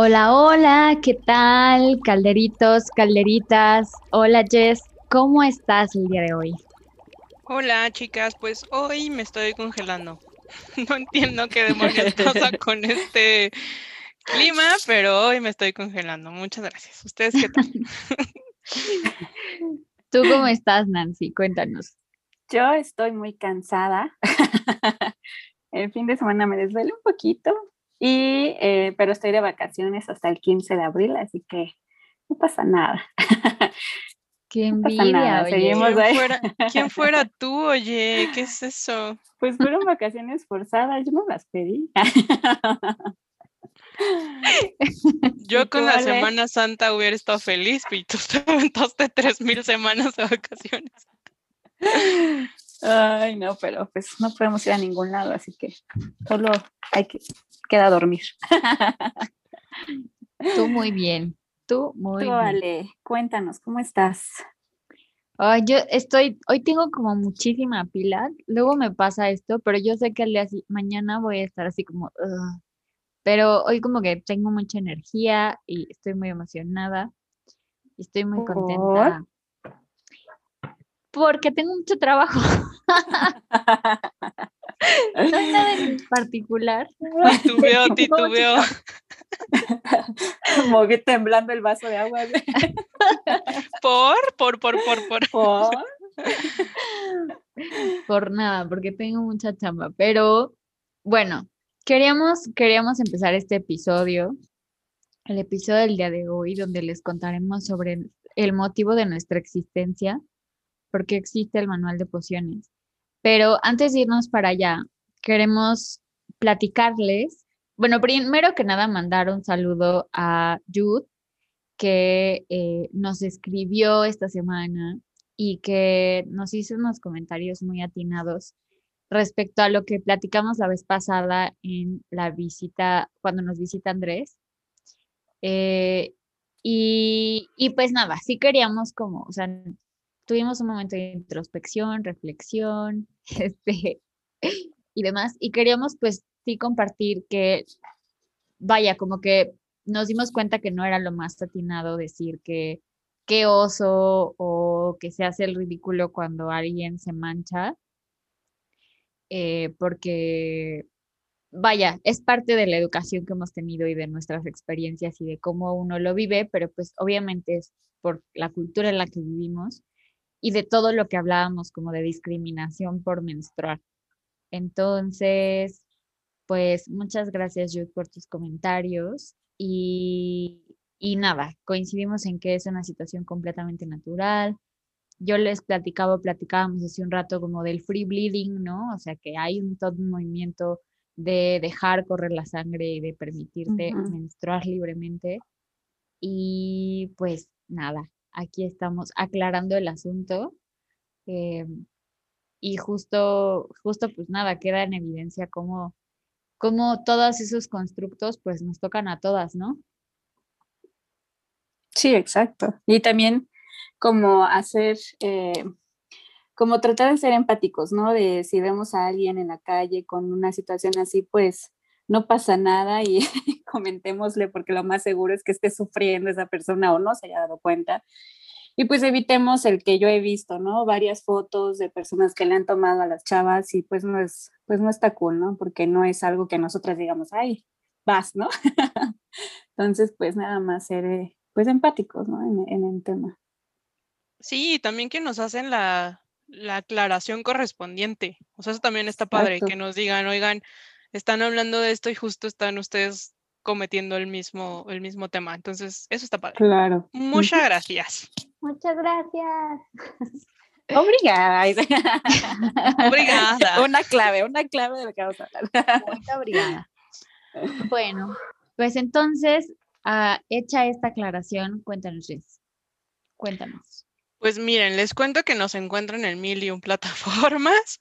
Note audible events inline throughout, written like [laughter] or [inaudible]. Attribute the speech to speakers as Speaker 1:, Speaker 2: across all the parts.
Speaker 1: Hola, hola, ¿qué tal? Calderitos, calderitas. Hola Jess, ¿cómo estás el día de hoy?
Speaker 2: Hola chicas, pues hoy me estoy congelando. [laughs] No entiendo qué demonios pasa [laughs] con este clima, pero hoy me estoy congelando. Muchas gracias. ¿Ustedes qué tal? [laughs]
Speaker 1: ¿Tú cómo estás, Nancy? Cuéntanos.
Speaker 3: Yo estoy muy cansada. El fin de semana me desvelé un poquito, y, eh, pero estoy de vacaciones hasta el 15 de abril, así que no pasa nada. [laughs]
Speaker 1: Qué envidia, oye.
Speaker 2: ¿Quién fuera, ¿Quién [laughs] fuera tú, oye? ¿Qué es eso?
Speaker 3: Pues fueron vacaciones forzadas, yo no las pedí. [laughs]
Speaker 2: Yo con la Semana Santa hubiera estado feliz, pero tú te aventaste tres mil semanas de vacaciones.
Speaker 3: Ay, no, pero pues no podemos ir a ningún lado, así que solo hay que queda dormir. [laughs]
Speaker 1: Tú muy bien, tú muy bien.
Speaker 3: Vale, cuéntanos, ¿cómo estás?
Speaker 1: Ay, yo estoy, hoy tengo como muchísima pila, luego me pasa esto, pero yo sé que el día mañana voy a estar así como, pero hoy como que tengo mucha energía y estoy muy emocionada y estoy muy contenta. Porque tengo mucho trabajo. [laughs] no hay nada en particular.
Speaker 2: Titubeo, [laughs] titubeo. [laughs]
Speaker 3: Moví temblando el vaso de agua.
Speaker 2: ¿Por? Por, por, por, por.
Speaker 3: ¿Por?
Speaker 1: Por nada, porque tengo mucha chamba. Pero bueno, queríamos, queríamos empezar este episodio, el episodio del día de hoy, donde les contaremos sobre el motivo de nuestra existencia, porque existe el manual de pociones. Pero antes de irnos para allá, queremos platicarles, bueno, primero que nada mandar un saludo a Jude, que eh, nos escribió esta semana y que nos hizo unos comentarios muy atinados respecto a lo que platicamos la vez pasada en la visita, cuando nos visita Andrés. Eh, y, y, pues nada, sí queríamos como, o sea, tuvimos un momento de introspección, reflexión, [laughs] este, y demás, y queríamos pues sí compartir que, vaya, como que nos dimos cuenta que no era lo más atinado decir que qué oso o que se hace el ridículo cuando alguien se mancha, eh, porque, vaya, es parte de la educación que hemos tenido y de nuestras experiencias y de cómo uno lo vive, pero pues obviamente es por la cultura en la que vivimos y de todo lo que hablábamos como de discriminación por menstruar. Entonces, pues muchas gracias Jude por tus comentarios y, y nada, coincidimos en que es una situación completamente natural. Yo les platicaba, platicábamos hace un rato como del free bleeding, ¿no? O sea, que hay un todo un movimiento de dejar correr la sangre y de permitirte menstruar libremente. Y pues nada, aquí estamos aclarando el asunto. Eh, y justo, justo pues nada, queda en evidencia cómo, cómo todos esos constructos pues nos tocan a todas, ¿no?
Speaker 3: Sí, exacto. Y también como hacer, eh, como tratar de ser empáticos, ¿no? De si vemos a alguien en la calle con una situación así, pues no pasa nada y [laughs] comentémosle porque lo más seguro es que esté sufriendo esa persona o no se haya dado cuenta y pues evitemos el que yo he visto, ¿no? Varias fotos de personas que le han tomado a las chavas y pues no es, pues no está cool, ¿no? Porque no es algo que nosotras digamos, ay, vas, ¿no? [laughs] Entonces, pues nada más ser, eh, pues empáticos, ¿no? En, el tema.
Speaker 2: Sí, también que nos hacen la, la aclaración correspondiente. O sea, eso también está padre, que nos digan, oigan, están hablando de esto y justo están ustedes cometiendo el mismo, el mismo tema. Entonces, eso está padre.
Speaker 3: Claro.
Speaker 2: Muchas gracias.
Speaker 1: Muchas gracias. [laughs]
Speaker 3: Obrigada.
Speaker 2: obrigada.
Speaker 3: Una clave, una clave de lo que vamos a
Speaker 1: hablar. Muy obrigada. Bueno, pues entonces, uh, hecha esta aclaración, cuéntanos, Cuéntanos.
Speaker 2: Pues miren, les cuento que nos encuentran en mil y un [laughs] plataformas.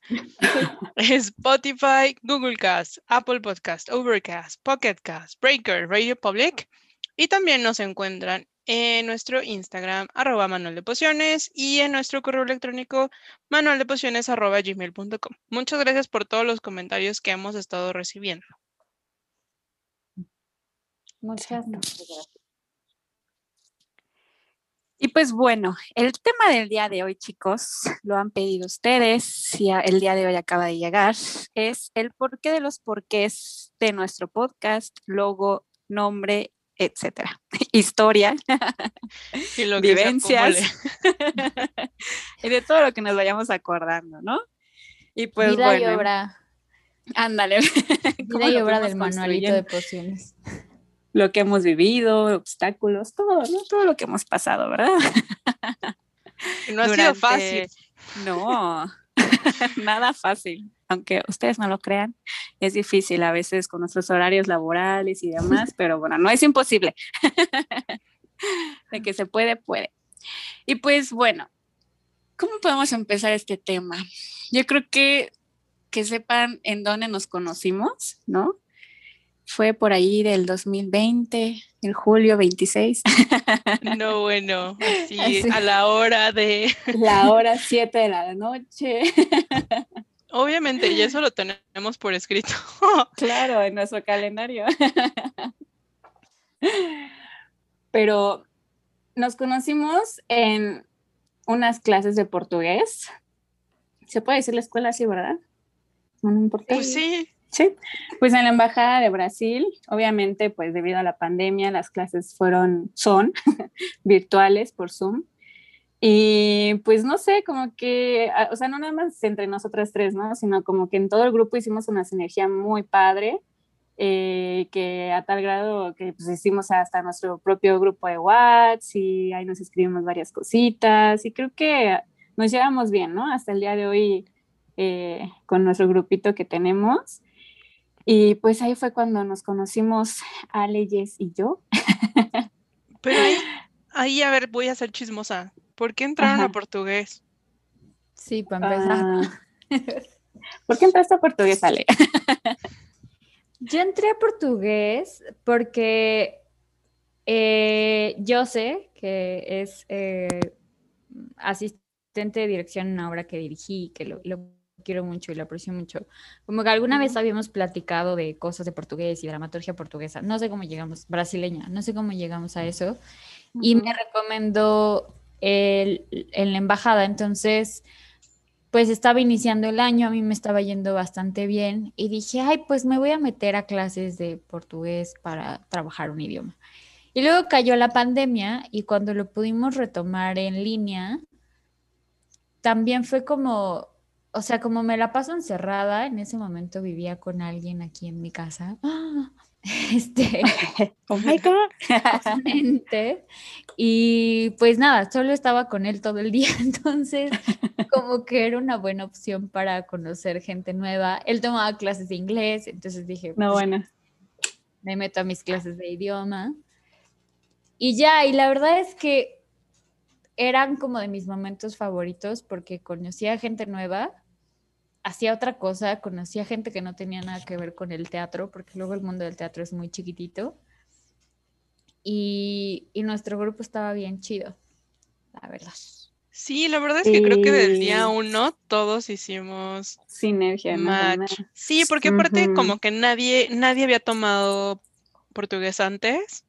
Speaker 2: Spotify, Google Cast, Apple Podcast, Overcast, Pocket Cast, Breaker, Radio Public. Y también nos encuentran en nuestro Instagram, arroba manual de pociones, y en nuestro correo electrónico, manualdepociones, arroba gmail.com. Muchas gracias por todos los comentarios que hemos estado recibiendo.
Speaker 1: Muchas, gracias.
Speaker 3: Y pues bueno, el tema del día de hoy, chicos, lo han pedido ustedes, y el día de hoy acaba de llegar, es el porqué de los porqués de nuestro podcast, logo, nombre, etcétera. [laughs] Historia, [laughs] y vivencias, [laughs] y de todo lo que nos vayamos acordando, ¿no?
Speaker 1: Y pues Vida y obra.
Speaker 3: Ándale.
Speaker 1: Vida y obra del manualito de pociones
Speaker 3: lo que hemos vivido, obstáculos, todo, ¿no? Todo lo que hemos pasado, ¿verdad?
Speaker 2: No ha sido fácil.
Speaker 3: No, [laughs] nada fácil. Aunque ustedes no lo crean, es difícil a veces con nuestros horarios laborales y demás, [laughs] pero bueno, no es imposible. De que se puede, puede. Y pues bueno, ¿cómo podemos empezar este tema? Yo creo que que sepan en dónde nos conocimos, ¿no? Fue por ahí del 2020, el julio 26.
Speaker 2: No, [laughs] bueno, así, a la hora de...
Speaker 3: La hora [laughs] 7 de la noche.
Speaker 2: Obviamente, y eso lo tenemos por escrito. [laughs]
Speaker 3: Claro, en nuestro calendario. Pero nos conocimos en unas clases de portugués. Se puede decir la escuela así, ¿verdad?
Speaker 2: Pues sí,
Speaker 3: Sí, pues en la Embajada de Brasil, obviamente, pues debido a la pandemia, las clases fueron, son [laughs] virtuales por Zoom. Y pues no sé, como que, ah, o sea, no nada más entre nosotras tres, ¿no? Sino como que en todo el grupo hicimos una sinergia muy padre, eh, que a tal grado que pues hicimos hasta nuestro propio grupo de WhatsApp y ahí nos escribimos varias cositas y creo que nos llevamos bien, ¿no? Hasta el día de hoy eh, con nuestro grupito que tenemos. Y pues ahí fue cuando nos conocimos Aleyes y yo.
Speaker 2: Pero ahí, [laughs] ahí, a ver, voy a ser chismosa. ¿Por qué entraron a portugués?
Speaker 1: Sí, para empezar. Ah. [laughs]
Speaker 3: ¿Por qué entraste a portugués, Ale? [laughs]
Speaker 1: yo entré a portugués porque eh, yo sé que es eh, asistente de dirección en una obra que dirigí, que lo, lo quiero mucho y lo aprecio mucho. Como que alguna vez habíamos platicado de cosas de portugués y dramaturgia portuguesa. No sé cómo llegamos, brasileña, no sé cómo llegamos a eso. Y me recomendó el, en la embajada. Entonces, pues estaba iniciando el año, a mí me estaba yendo bastante bien y dije, ay, pues me voy a meter a clases de portugués para trabajar un idioma. Y luego cayó la pandemia y cuando lo pudimos retomar en línea, también fue como, o sea, como me la paso encerrada, en ese momento vivía con alguien aquí en mi casa. [laughs] Este, [laughs]
Speaker 3: oh my God.
Speaker 1: y pues nada, solo estaba con él todo el día, [laughs] entonces como que era una buena opción para conocer gente nueva. Él tomaba clases de inglés, entonces dije,
Speaker 3: no, pues, bueno.
Speaker 1: Me meto a mis clases de idioma. Y ya, y la verdad es que eran como de mis momentos favoritos porque conocía gente nueva hacía otra cosa, conocía gente que no tenía nada que ver con el teatro, porque luego el mundo del teatro es muy chiquitito. Y, nuestro grupo estaba bien chido, la verdad.
Speaker 2: Sí, la verdad es que creo que del día uno todos hicimos
Speaker 3: sinergia.
Speaker 2: Match. Sí, porque aparte como que nadie, nadie había tomado portugués antes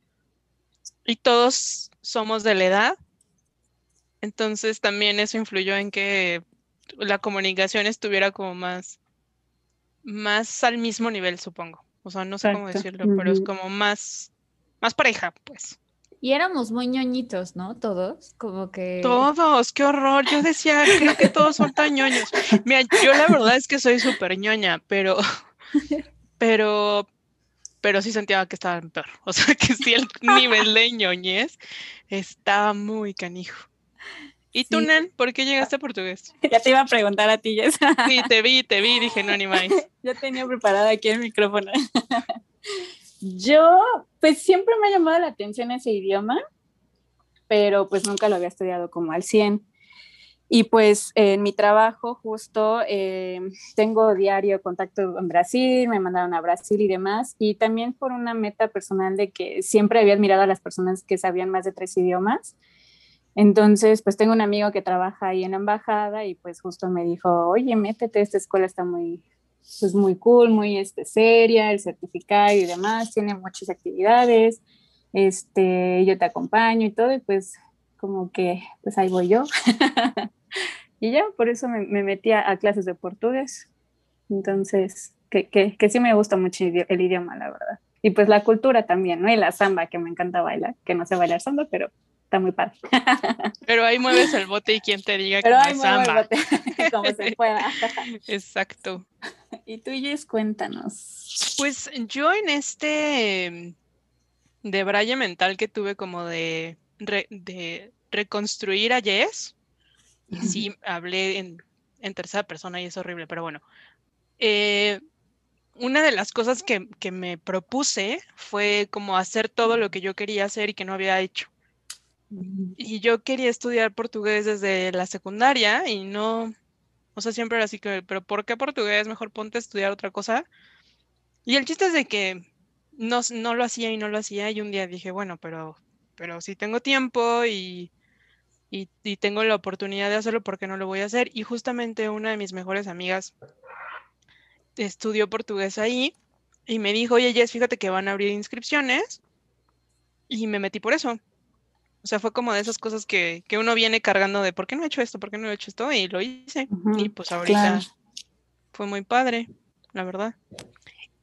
Speaker 2: y todos somos de la edad. Entonces también eso influyó en que la comunicación estuviera como más, más al mismo nivel, supongo. O sea, no sé cómo decirlo, pero es como más, más pareja, pues.
Speaker 1: Y éramos muy ñoñitos, ¿no? Todos, como que...
Speaker 2: Todos, qué horror. Yo decía, creo que todos son tan ñoños. Mira, yo la verdad es que soy súper ñoña, pero, [laughs] pero, pero sí sentía que estaba peor. O sea, que sí el nivel de ñoñez estaba muy canijo. ¿Y tú, Nan, por qué llegaste a portugués? [laughs]
Speaker 3: Ya te iba a preguntar a ti, Jess.
Speaker 2: Sí, te vi, te vi, dije, no, ni más. [laughs]
Speaker 3: Ya tenía preparado aquí el micrófono. [laughs] Yo, pues siempre me ha llamado la atención ese idioma, pero pues nunca lo había estudiado como al 100. Y pues en mi trabajo justo eh, tengo diario contacto en Brasil, me mandaron a Brasil y demás, y también por una meta personal de que siempre había admirado a las personas que sabían más de tres idiomas. Entonces, pues tengo un amigo que trabaja ahí en la embajada y pues justo me dijo, oye, métete, esta escuela está muy, pues muy cool, muy este, seria, el certificado y demás, tiene muchas actividades, este, yo te acompaño y todo, y pues como que, pues ahí voy yo. [laughs] y ya, por eso me, me metí a, clases de portugués. Entonces, que, que, que, sí me gusta mucho el idioma, la verdad. Y pues la cultura también, ¿no? Y la samba, que me encanta bailar, que no sé bailar samba, pero está muy padre. [laughs]
Speaker 2: Pero ahí mueves el bote y quien te diga que no es samba. [laughs]
Speaker 3: como se pueda. [laughs]
Speaker 2: Exacto.
Speaker 3: Y tú, Jess, cuéntanos.
Speaker 2: Pues yo en este de braille mental que tuve como de, de reconstruir a Jess, y sí hablé en, en, tercera persona y es horrible, pero bueno. Eh, una de las cosas que, que me propuse fue como hacer todo lo que yo quería hacer y que no había hecho. Y yo quería estudiar portugués desde la secundaria y no, o sea, siempre era así que, pero ¿por qué portugués? Mejor ponte a estudiar otra cosa. Y el chiste es de que no, no lo hacía y no lo hacía y un día dije, bueno, pero, pero si tengo tiempo y, y, y tengo la oportunidad de hacerlo, ¿por qué no lo voy a hacer? Y justamente una de mis mejores amigas estudió portugués ahí y me dijo, oye, Jess, fíjate que van a abrir inscripciones y me metí por eso. O sea, fue como de esas cosas que, que, uno viene cargando de ¿por qué no he hecho esto? ¿Por qué no he hecho esto? Y lo hice. y pues ahorita fue muy padre, la verdad.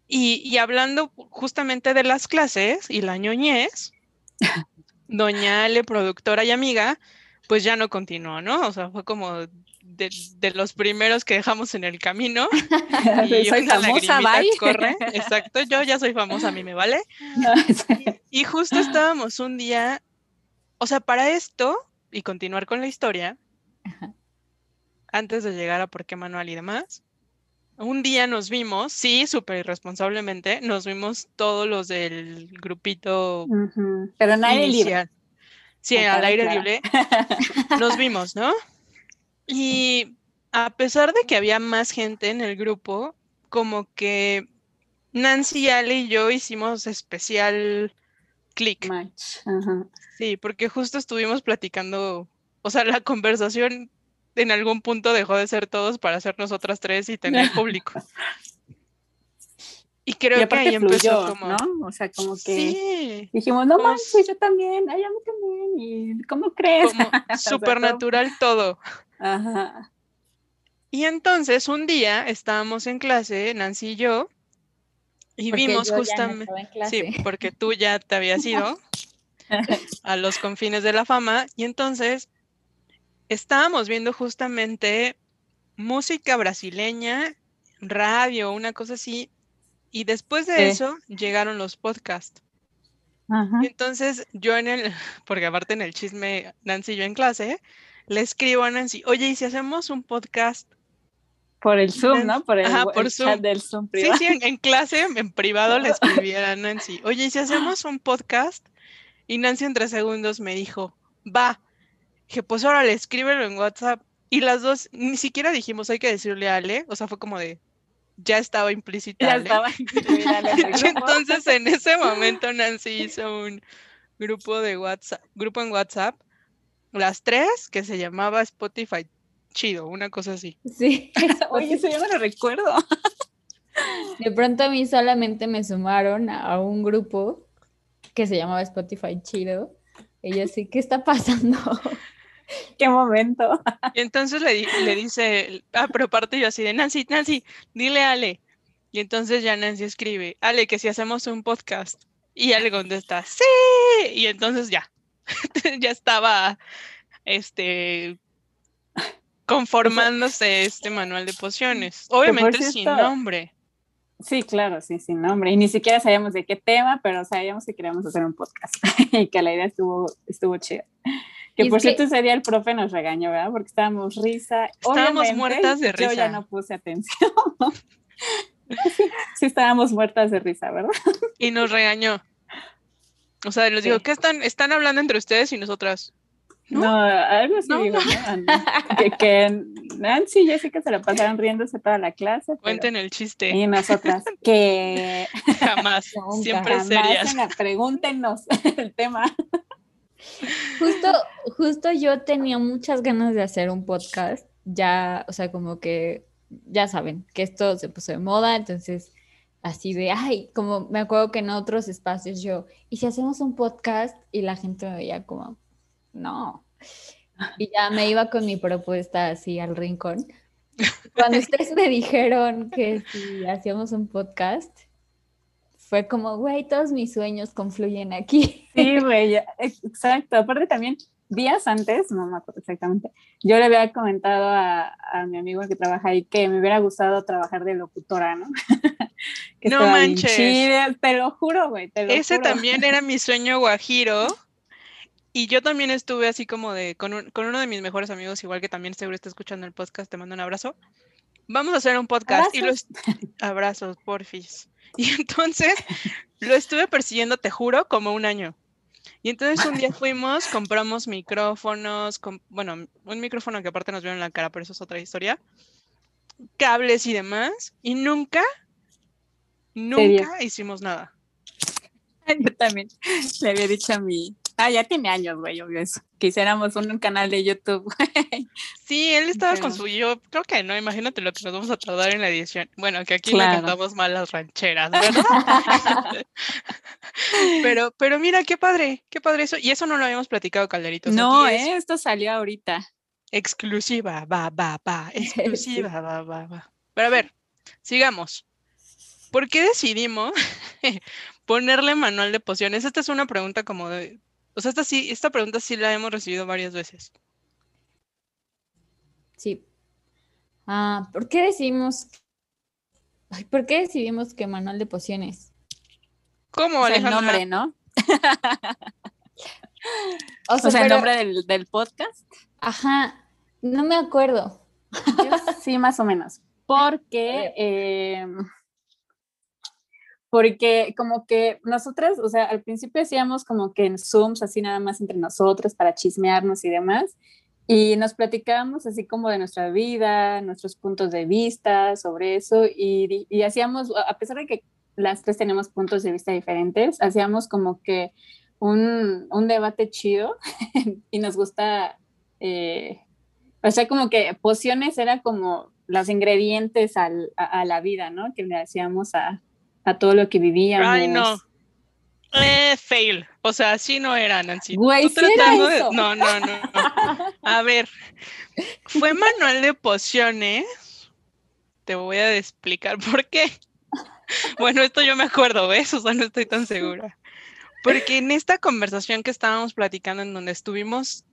Speaker 2: Y, y, hablando justamente de las clases y la ñoñez, [laughs] doña Ale, productora y amiga, pues ya no continuó, ¿no? O sea, fue como de, de los primeros que dejamos en el camino. [laughs]
Speaker 3: y soy famosa, bye.
Speaker 2: Corre. [laughs] Exacto, yo ya soy famosa, a mí me vale. y, y justo estábamos un día o sea, para esto y continuar con la historia, antes de llegar a por qué manual y demás, un día nos vimos, sí, súper irresponsablemente, nos vimos todos los del grupito.
Speaker 3: Pero en aire libre.
Speaker 2: Sí, al aire libre. [laughs] Nos vimos, ¿no? Y a pesar de que había más gente en el grupo, como que Nancy, Ale y yo hicimos especial clic. Sí, porque justo estuvimos platicando, o sea, la conversación en algún punto dejó de ser todos para ser nosotras tres y tener público. [laughs] Y creo que ahí empezó como...
Speaker 3: ¿no? O sea, como que dijimos, no manches, yo también, ay, a mí también, y ¿cómo crees?
Speaker 2: Como [laughs] supernatural todo.
Speaker 3: Ajá.
Speaker 2: Y entonces un día estábamos en clase, Nancy y yo, y vimos justamente, sí, porque tú ya te habías ido [laughs] a los confines de la fama y entonces estábamos viendo justamente música brasileña, radio, una cosa así, y después de eso llegaron los podcasts. Entonces yo en el, porque aparte en el chisme, Nancy y yo en clase, le escribo a Nancy, oye, ¿y si hacemos un podcast
Speaker 3: por el Zoom, ¿no? Por el, chat del Zoom privado.
Speaker 2: Sí, sí, en, clase, en privado le [laughs] escribí a Nancy, oye, ¿y si hacemos un podcast? Y Nancy en tres segundos me dijo, va. Dije, pues ahora le escríbelo en WhatsApp. Y las dos, ni siquiera dijimos, hay que decirle a Ale. O sea, fue como de, ya estaba implícita.
Speaker 3: Ya estaba implícita. [laughs]
Speaker 2: Entonces, en [laughs] ese momento, Nancy hizo un grupo de WhatsApp, grupo en WhatsApp, las tres, que se llamaba Spotify chido, una cosa así.
Speaker 3: Sí, [laughs] oye, eso yo no lo recuerdo. [laughs]
Speaker 1: De pronto a mí solamente me sumaron a un grupo que se llamaba Spotify Chido. Y yo así, ¿qué está pasando? [laughs]
Speaker 3: ¿Qué momento?
Speaker 2: Y entonces le, le dice, ah, pero aparte yo así de Nancy, Nancy, dile a Ale. Y entonces ya Nancy escribe, Ale, que si hacemos un podcast. Y Ale contesta, sí. Y entonces ya, ya estaba, este, conformándose este manual de pociones. Obviamente sin nombre.
Speaker 3: Sí, claro, sí, sin nombre. Y ni siquiera sabíamos de qué tema, pero sabíamos que queríamos hacer un podcast [laughs] y que la idea estuvo, estuvo chida. Que por cierto ese día el profe nos regañó, ¿verdad? Porque estábamos risa.
Speaker 2: Estábamos muertas de risa.
Speaker 3: Yo ya no puse atención. [laughs] sí, estábamos muertas de risa, ¿verdad?
Speaker 2: Y nos regañó. O sea, les digo, ¿qué están, están hablando entre ustedes y nosotras?
Speaker 3: No, algo así digo, [laughs] que, que, Nancy y Jessica se la pasaron riéndose toda la clase.
Speaker 2: Cuenten el chiste.
Speaker 3: Y nosotras, que [laughs]
Speaker 2: jamás, [laughs] siempre serias.
Speaker 3: Pregúntenos el tema.
Speaker 1: Justo, justo yo tenía muchas ganas de hacer un podcast, ya, o sea, como que ya saben, que esto se puso de moda, entonces así de, ay, como me acuerdo que en otros espacios yo, ¿y si hacemos un podcast? Y la gente me veía como, no. Y ya me iba con mi propuesta así al rincón. Cuando [laughs] ustedes me dijeron que si hacíamos un podcast, fue como, güey, todos mis sueños confluyen aquí.
Speaker 3: Sí, güey, exacto. Aparte también, días antes, no me acuerdo exactamente, yo le había comentado a, a, mi amigo que trabaja ahí que me hubiera gustado trabajar de locutora, ¿no? [laughs]
Speaker 2: no manches.
Speaker 3: te lo juro, güey.
Speaker 2: Ese también era mi sueño guajiro. Y yo también estuve así como de, con, con, uno de mis mejores amigos, igual que también seguro está escuchando el podcast, te mando un abrazo. Vamos a hacer un podcast.
Speaker 3: Abrazos.
Speaker 2: Y los abrazos, porfis. [laughs] Y entonces lo estuve persiguiendo, te juro, como un año. Y entonces un día fuimos, compramos micrófonos, con, bueno, un micrófono que aparte nos vieron en la cara, pero eso es otra historia, cables y demás, y nunca, nunca hicimos nada. [laughs]
Speaker 3: Yo también le había dicho a mi, Ah, ya tiene años, güey, obvio eso. Que hiciéramos un, canal de YouTube, [laughs] güey.
Speaker 2: Sí, él estaba con su yo, creo que no, imagínate lo que nos vamos a tardar en la edición. Bueno, que aquí le cantamos mal las rancheras, ¿verdad? [laughs] pero, pero mira, qué padre, qué padre eso. Y eso no lo habíamos platicado, Calderitos.
Speaker 3: No, eh, esto salió ahorita.
Speaker 2: Exclusiva, va, va, va, [laughs] exclusiva, va, va, va. Pero a ver, sigamos. ¿Por qué decidimos ponerle manual de pociones? Esta es una pregunta como de, o sea, esta, sí, esta pregunta sí la hemos recibido varias veces.
Speaker 1: Sí. Ah, ¿por qué decimos... ¿Por qué decidimos que manual de pociones?
Speaker 2: ¿Cómo,
Speaker 3: o sea, el nombre, ¿no? [laughs] o sea, el nombre del, del, podcast.
Speaker 1: Ajá, no me acuerdo.
Speaker 3: sí, más o menos. [laughs] Porque eh, porque como que nosotras, o sea, al principio hacíamos como que en Zooms, así nada más entre nosotros para chismearnos y demás, y nos platicábamos así como de nuestra vida, nuestros puntos de vista sobre eso, y, y hacíamos, a pesar de que las tres tenemos puntos de vista diferentes, hacíamos como que un, un debate chido [laughs] y nos gusta, eh, o sea, como que pociones era como los ingredientes al, a, a, la vida, ¿no? Que le hacíamos a, a todo lo que vivíamos.
Speaker 2: Ay, no. Eh, fail. O sea, así no era, Nancy.
Speaker 3: Güey, ¿sí era eso?
Speaker 2: No, no, no, A ver, fue manual de pociones. Te voy a explicar por qué. Bueno, esto yo me acuerdo, ¿ves? O sea, no estoy tan segura. Porque en esta conversación que estábamos platicando, en donde estuvimos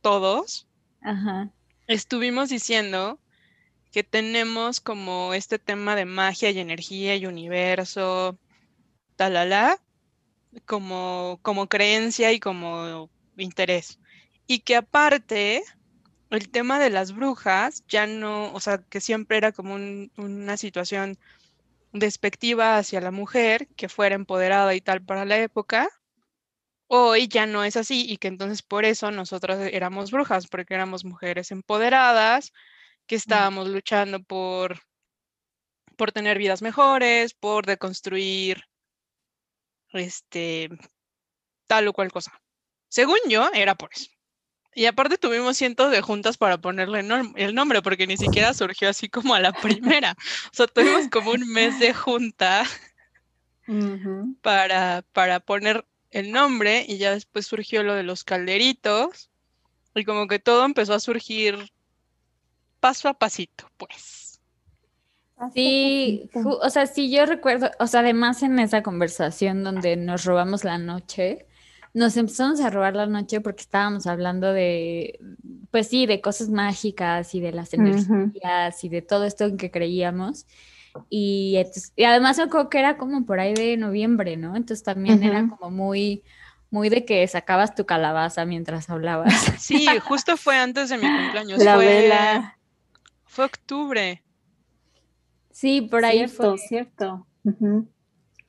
Speaker 2: todos,
Speaker 1: Ajá.
Speaker 2: estuvimos diciendo que tenemos como este tema de magia y energía y universo, talala, como, como creencia y como interés. Y que aparte, el tema de las brujas ya no, o sea, que siempre era como una situación despectiva hacia la mujer, que fuera empoderada y tal para la época, hoy ya no es así y que entonces por eso nosotros éramos brujas, porque éramos mujeres empoderadas, que estábamos luchando por, por tener vidas mejores, por deconstruir este, tal o cual cosa. Según yo, era por eso. Y aparte tuvimos cientos de juntas para ponerle el nombre, porque ni siquiera surgió así como a la primera. O sea, tuvimos como un mes de junta [laughs] para, para poner el nombre y ya después surgió lo de los calderitos y como que todo empezó a surgir paso a pasito, pues.
Speaker 1: Sí, o sea, sí, yo recuerdo, o sea, además en esa conversación donde nos robamos la noche, nos empezamos a robar la noche porque estábamos hablando de, pues sí, de cosas mágicas y de las energías y de todo esto en que creíamos. Y, y además me acuerdo que era como por ahí de noviembre, ¿no? Entonces también era como muy, muy de que sacabas tu calabaza mientras hablabas.
Speaker 2: Sí, justo fue antes de mi cumpleaños.
Speaker 3: La
Speaker 2: fue,
Speaker 3: vela.
Speaker 2: Fue octubre.
Speaker 1: Sí, por ahí
Speaker 3: cierto,
Speaker 1: fue.
Speaker 3: cierto.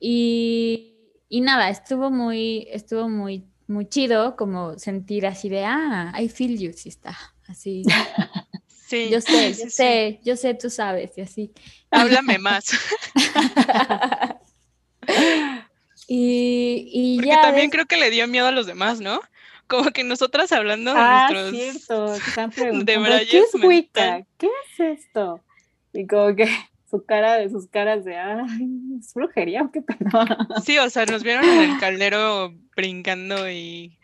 Speaker 1: Y, y nada, estuvo muy, estuvo muy, muy chido como sentir así de, ah, I feel you, sí está, así. [laughs]
Speaker 2: Sí.
Speaker 1: Yo sé,
Speaker 2: sí,
Speaker 1: yo
Speaker 2: sí.
Speaker 1: sé, yo sé, tú sabes, y así.
Speaker 2: Háblame más. [laughs]
Speaker 1: y, y
Speaker 2: Porque
Speaker 1: ya.
Speaker 2: también creo que le dio miedo a los demás, ¿no? Como que nosotras hablando de
Speaker 3: Ah,
Speaker 2: nuestros.
Speaker 3: cierto. Están [laughs] preguntando, ¿qué es Wicca? ¿Qué es esto? Y como que [laughs] su cara de sus caras de, ay, es brujería qué pedo. [laughs]
Speaker 2: Sí, o sea, nos vieron en el caldero brincando y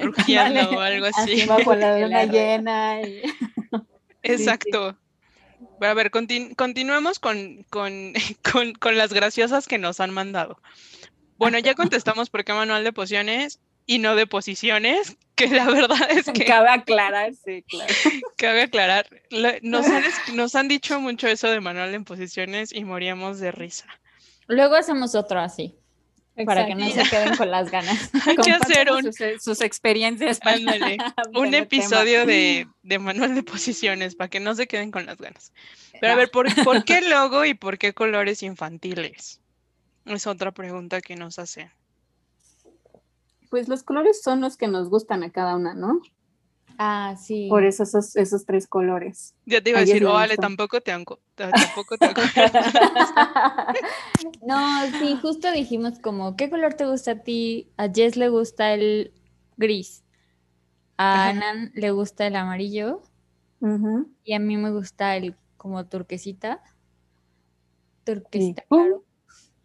Speaker 2: rugiendo o algo así.
Speaker 3: Así bajo la luna llena. y-
Speaker 2: Exacto. Pero a ver, continu- continuemos con, con, con, con las graciosas que nos han mandado. Bueno, ya contestamos por qué manual de pociones y no de posiciones, [laughs] que la verdad es que
Speaker 3: Cabe aclarar, sí, claro. [laughs]
Speaker 2: cabe aclarar, la- nos han, nos han dicho mucho eso de manual de posiciones y moríamos de risa.
Speaker 1: Luego hacemos otro así, para que no
Speaker 3: Exacto.
Speaker 1: se queden con las ganas. [laughs]
Speaker 2: Hay que hacer un,
Speaker 3: sus, sus experiencias. para
Speaker 2: ándale, un episodio de, de manual de posiciones para que no se queden con las ganas. Pero a
Speaker 3: Ah.
Speaker 2: ver, ¿por, por qué logo y por qué colores infantiles? Es otra pregunta que nos hacen.
Speaker 3: Pues los colores son los que nos gustan a cada una, ¿no?
Speaker 1: Ah, sí.
Speaker 3: Por eso esos, esos tres colores.
Speaker 2: Ya te iba a decir, oh, Ale, tampoco te, anco- ta- tampoco te. [laughs]
Speaker 1: No, sí, justo dijimos como, ¿qué color te gusta a ti? A Jess le gusta el gris, a
Speaker 2: Ajá.
Speaker 1: Nan le gusta el amarillo y a mí me gusta el como turquesita. Turquesita,
Speaker 3: ¡pum!
Speaker 1: claro.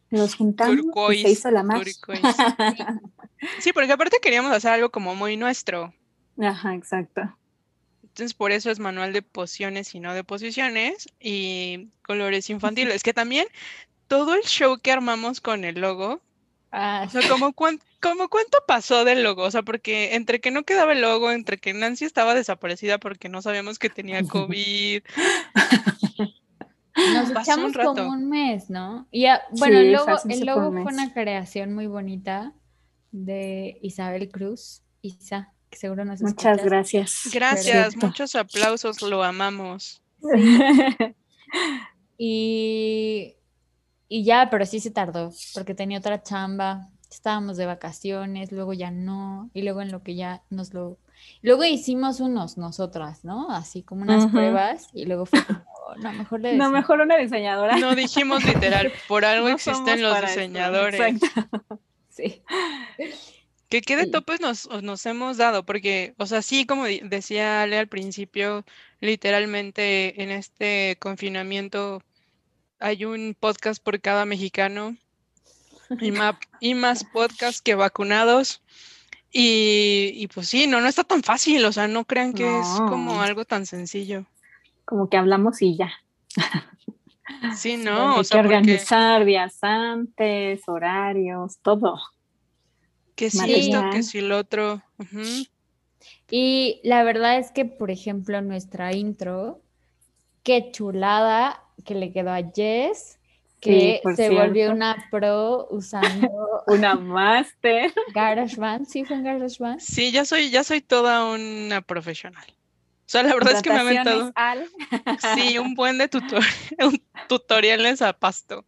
Speaker 3: Los juntamos y
Speaker 2: Turquoise,
Speaker 3: se hizo la
Speaker 2: turquoise. [laughs] Sí, porque aparte queríamos hacer algo como muy nuestro.
Speaker 3: Ajá, exacto.
Speaker 2: Entonces, por eso es manual de pociones y no de posiciones y colores infantiles. Que también todo el show que armamos con el logo,
Speaker 1: Ah,
Speaker 2: o sea, como, como cuánto pasó del logo, o sea, porque entre que no quedaba el logo, entre que Nancy estaba desaparecida porque no sabíamos que tenía [laughs] COVID,
Speaker 1: Nos
Speaker 2: Pasó un
Speaker 1: echamos
Speaker 2: rato.
Speaker 1: como un mes, ¿no? Y ya- bueno, el
Speaker 3: Sí,
Speaker 1: logo, el logo fue una creación muy bonita de Isabel Cruz, Isa, que seguro nos
Speaker 3: Muchas
Speaker 1: escuchas.
Speaker 3: gracias.
Speaker 2: gracias,
Speaker 3: Cierto.
Speaker 2: muchos aplausos, lo amamos. [laughs]
Speaker 1: Y, y ya, pero sí se tardó, porque tenía otra chamba, estábamos de vacaciones, luego ya no, y luego en lo que ya nos lo... Luego hicimos unos nosotras, ¿no? Así como unas pruebas, y luego fue como, no, mejor le
Speaker 3: no,
Speaker 1: decimos-
Speaker 3: mejor una diseñadora.
Speaker 2: No dijimos literal, [laughs] por algo
Speaker 3: No
Speaker 2: existen los
Speaker 3: esto,
Speaker 2: diseñadores.
Speaker 3: exacto. [laughs]
Speaker 1: Sí.
Speaker 2: Que qué de
Speaker 1: Sí.
Speaker 2: topes nos, nos hemos dado, porque, o sea, sí, como decía Ale al principio, literalmente en este confinamiento hay un podcast por cada mexicano y, ma- y más podcasts que vacunados. Y, y pues sí, no, no está tan fácil, o sea, no crean que es como algo tan sencillo.
Speaker 3: Como que hablamos y ya.
Speaker 2: Sí,
Speaker 3: Hay
Speaker 2: no, o
Speaker 3: que
Speaker 2: sea, porque
Speaker 3: organizar días antes, horarios, todo.
Speaker 2: que sí esto, que
Speaker 3: material.
Speaker 2: sí lo otro.
Speaker 1: Y la verdad es que, por ejemplo, nuestra intro, qué chulada que le quedó a Jess, que se volvió una pro usando [laughs]
Speaker 3: Una máster. [laughs]
Speaker 1: GarageBand, ¿sí fue en GarageBand?
Speaker 2: Sí, ya soy, ya soy toda una profesional. O sea, la verdad es que me ha aventado.
Speaker 3: Al.
Speaker 2: Sí, [laughs] un buen de tutor [laughs] un tutoriales a pasto.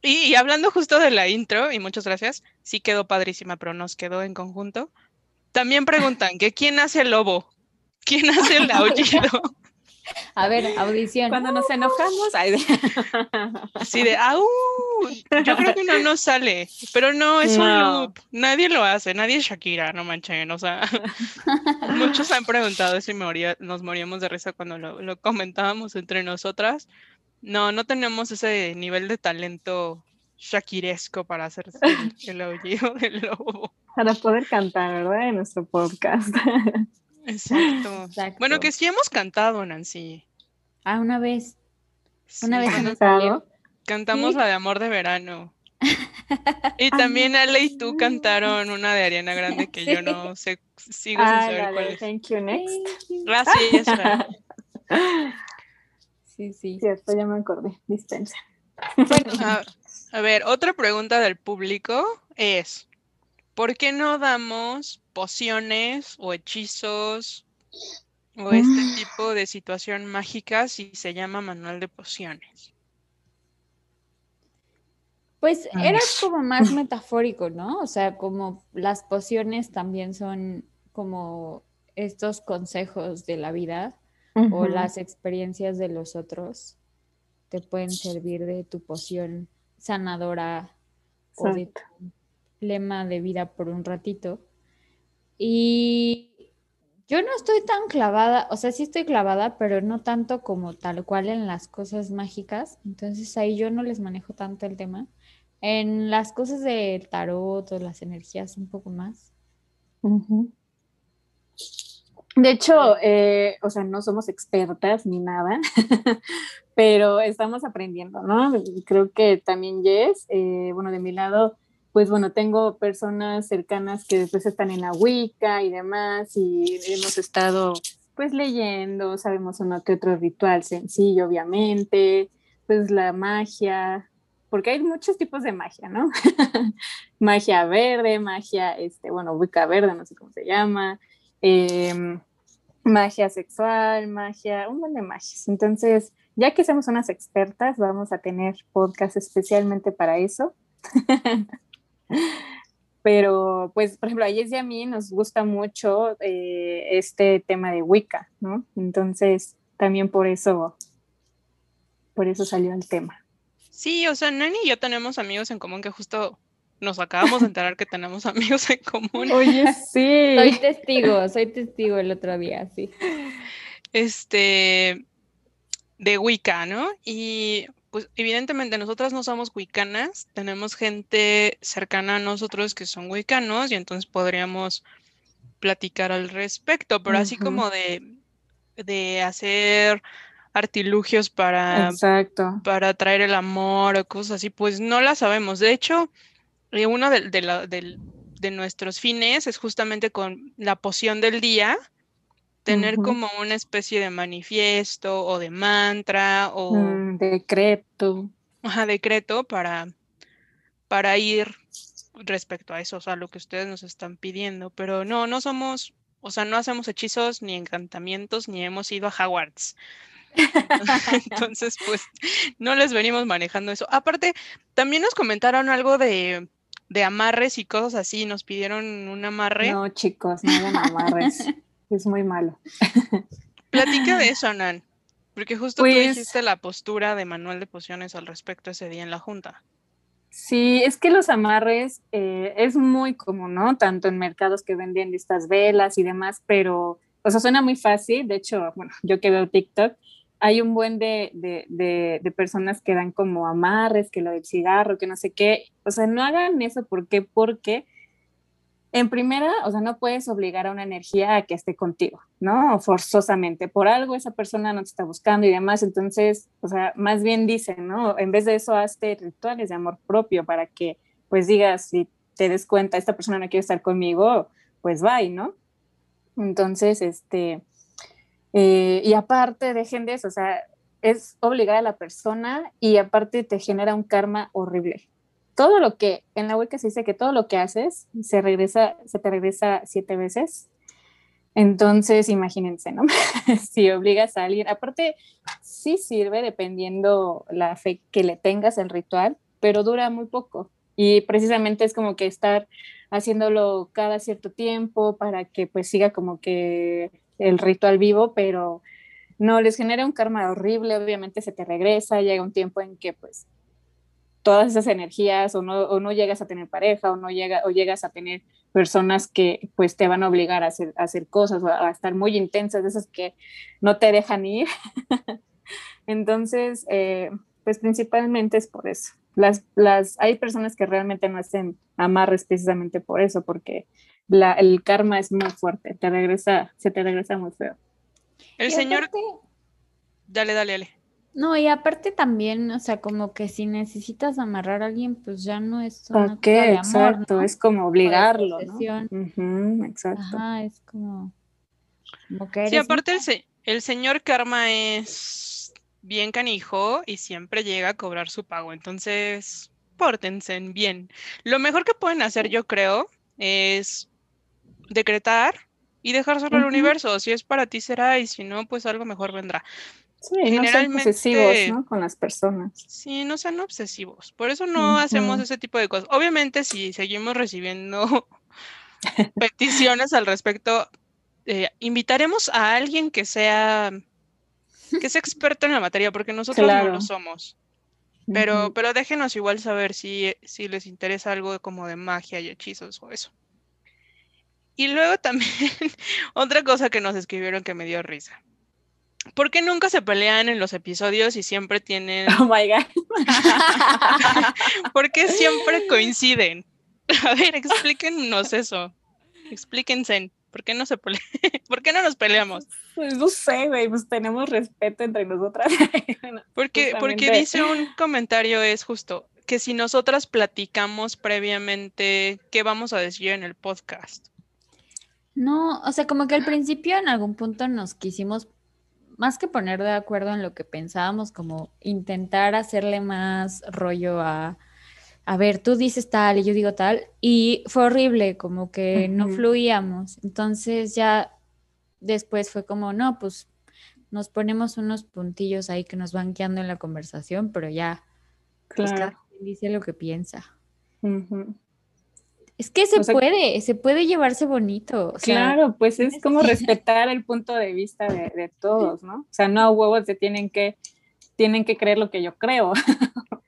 Speaker 2: Y, y hablando justo de la intro, y muchas gracias, sí quedó padrísima, pero nos quedó en conjunto. También preguntan que quién hace el lobo, quién hace el [laughs] aullido,
Speaker 1: A ver, audición.
Speaker 3: Cuando nos enojamos, ay,
Speaker 2: así de ¡au! Yo creo que no nos sale, pero no, es un
Speaker 3: No.
Speaker 2: loop, nadie lo hace, nadie es Shakira, no manchen, o sea, [laughs] muchos han preguntado eso y moría- nos moríamos de risa cuando lo, lo comentábamos entre nosotras. No, no tenemos ese nivel de talento shakiresco para hacer el, el aullido del lobo.
Speaker 3: para poder cantar, ¿verdad? En nuestro podcast. [laughs]
Speaker 2: Exacto.
Speaker 1: Exacto.
Speaker 2: Bueno, que sí hemos cantado, Nancy.
Speaker 1: Ah, una vez. Una
Speaker 2: Sí,
Speaker 1: vez nos salió.
Speaker 2: cantamos
Speaker 1: Sí.
Speaker 2: la de Amor de Verano. [laughs] Y también Ale y tú cantaron una de Ariana Grande que yo no sé, sigo sin
Speaker 3: Ah,
Speaker 2: saber cuál es.
Speaker 3: Thank you next.
Speaker 2: Ah, [laughs] era.
Speaker 1: Sí, sí.
Speaker 3: Cierto, ya me acordé. Dispensa.
Speaker 1: Bueno, [laughs]
Speaker 2: A, a ver, otra pregunta del público es, ¿por qué no damos pociones o hechizos o este
Speaker 3: Mm.
Speaker 2: tipo de situación mágica si se llama manual de pociones?
Speaker 1: pues era como más [laughs] metafórico, ¿no? O sea, como las pociones también son como estos consejos de la vida o las experiencias de los otros te pueden servir de tu poción sanadora o de tu lema de vida por un ratito. Y Yo no estoy tan clavada, o sea, sí estoy clavada, pero no tanto como tal cual en las cosas mágicas. Entonces ahí yo no les manejo tanto el tema. En las cosas del tarot o las energías un poco más.
Speaker 3: De hecho, eh, o sea, no somos expertas ni nada, [laughs] pero estamos aprendiendo, ¿no? Creo que también Jess, eh, bueno, de mi lado, pues bueno, tengo personas cercanas que después están en la Wicca y demás, y hemos estado pues leyendo, sabemos uno que otro ritual sencillo, obviamente, pues la magia, porque hay muchos tipos de magia, ¿no? [laughs] magia verde, magia, este, bueno, Wicca verde, no sé cómo se llama, em, magia sexual, magia, un montón de magias. Entonces, ya que somos unas expertas, vamos a tener podcast especialmente para eso. [laughs] Pero, pues, por ejemplo, a Jess y a mí nos gusta mucho eh, este tema de Wicca, ¿no? Entonces, también por eso, por eso salió el tema.
Speaker 2: Sí, o sea, Nani y yo tenemos amigos en común que justo nos acabamos de enterar que tenemos [laughs] amigos en común.
Speaker 3: Oye, sí.
Speaker 1: Soy testigo, soy testigo el otro día, sí.
Speaker 2: Este, de Wicca, ¿no? Y pues evidentemente nosotras no somos wiccanas, tenemos gente cercana a nosotros que son wiccanos y entonces podríamos platicar al respecto, pero así como de, de hacer artilugios para, para traer el amor o cosas así, pues no la sabemos. De hecho, eh, uno de, de, de nuestros fines es justamente con la poción del día, tener como una especie de manifiesto o de mantra o
Speaker 3: mm, decreto.
Speaker 2: Ajá, decreto para, para ir respecto a eso, o sea, lo que ustedes nos están pidiendo, pero no, no somos, o sea, no hacemos hechizos ni encantamientos ni hemos ido a Hogwarts. [laughs] Entonces, pues, no les venimos manejando eso. Aparte, también nos comentaron algo de, de amarres y cosas así, nos pidieron un amarre.
Speaker 3: No, chicos, no hagan amarres. [laughs] es muy malo. [laughs]
Speaker 2: Platica de eso, Nan, porque justo tú pues dijiste la postura de Manuel de Pociones al respecto ese día en la Junta.
Speaker 3: Sí, es que los amarres eh, es muy común, ¿no? Tanto en mercados que venden estas velas y demás, pero, o sea, suena muy fácil. De hecho, bueno, yo que veo TikTok, hay un buen de, de, de, personas que dan como amarres, que lo del cigarro, que no sé qué. O sea, no hagan eso, ¿por qué? Porque en primera, o sea, no puedes obligar a una energía a que esté contigo, ¿no? Forzosamente. Por algo esa persona no te está buscando y demás. Entonces, o sea, más bien dicen, ¿no? En vez de eso, hazte rituales de amor propio para que, pues digas, si te des cuenta, esta persona no quiere estar conmigo, pues bye, ¿no? Entonces, este, eh, y aparte, dejen de eso, o sea, es obligar a la persona y aparte te genera un karma horrible todo lo que, en la Wicca se dice que todo lo que haces se regresa, se te regresa siete veces. Entonces, imagínense, ¿no? [laughs] si obligas a alguien, aparte, sí sirve dependiendo la fe que le tengas el ritual, pero dura muy poco. Y precisamente es como que estar haciéndolo cada cierto tiempo para que pues siga como que el ritual vivo, pero no les genera un karma horrible, obviamente se te regresa, llega un tiempo en que pues todas esas energías o no, o no llegas a tener pareja o no llega, o llegas a tener personas que pues te van a obligar a hacer, a hacer cosas o a, estar muy intensas, de esas que no te dejan ir. [laughs] Entonces, eh, pues principalmente es por eso. Las, las, hay personas que realmente no hacen amarres precisamente por eso, porque la, el karma es muy fuerte, te regresa, se te regresa muy feo.
Speaker 2: El señor... Dale, dale, dale.
Speaker 1: No, y aparte también, o sea, como que si necesitas amarrar a alguien, pues ya no es
Speaker 3: una qué? De amor, exacto, es como obligarlo, ¿no? exacto.
Speaker 1: Ajá, es como,
Speaker 2: Sí, aparte el, el señor Karma es bien canijo y siempre llega a cobrar su pago, entonces pórtense bien. Lo mejor que pueden hacer, yo creo, es decretar y dejar solo el universo. Si es para ti será y si no, pues algo mejor vendrá.
Speaker 3: Sí, generalmente, no obsesivos, ¿no? Con las personas.
Speaker 2: Sí, no sean obsesivos. Por eso no hacemos ese tipo de cosas. Obviamente, si seguimos recibiendo [laughs] peticiones al respecto, eh, invitaremos a alguien que sea que sea experto en la materia, porque nosotros no lo somos. Pero, pero déjenos igual saber si, si les interesa algo como de magia y hechizos o eso. Y luego también [laughs] otra cosa que nos escribieron que me dio risa. ¿Por qué nunca se pelean en los episodios y siempre tienen...
Speaker 3: Oh my God. [laughs]
Speaker 2: ¿Por qué siempre coinciden? [laughs] A ver, explíquenos eso. Explíquense. ¿Por qué no se pelean? [laughs] ¿Por qué no nos peleamos?
Speaker 3: Pues no sé, güey, pues tenemos respeto entre nosotras.
Speaker 2: porque, porque dice un comentario es justo que si nosotras platicamos previamente, ¿qué vamos a decir en el podcast?
Speaker 1: No, o sea, como que al principio en algún punto nos quisimos más que poner de acuerdo en lo que pensábamos, como intentar hacerle más rollo a, a ver, tú dices tal y yo digo tal, y fue horrible, como que no fluíamos. Entonces ya después fue como, no, pues nos ponemos unos puntillos ahí que nos van guiando en la conversación, pero ya, pues, cada quien dice lo que piensa. Es que se puede, se puede llevarse bonito.
Speaker 3: claro, pues es como respetar el punto de vista de, [laughs] todos, ¿no? O sea, no huevos se tienen que, tienen que creer lo que yo creo. [laughs]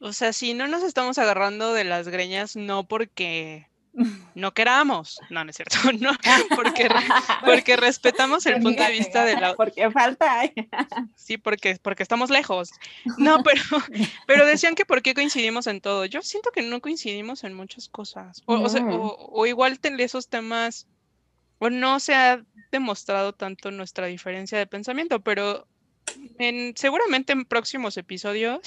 Speaker 2: O sea, si no nos estamos agarrando de las greñas, no porque no queramos, no, no es cierto, [laughs] no, porque, [laughs] porque respetamos el punto de vista de la...
Speaker 3: Porque falta.
Speaker 2: Sí, porque, porque estamos lejos. No, pero, [laughs] pero decían que por qué coincidimos en todo. Yo siento que no coincidimos en muchas cosas. O, o, igual esos temas, o no se ha demostrado tanto nuestra diferencia de pensamiento, pero en, seguramente en próximos episodios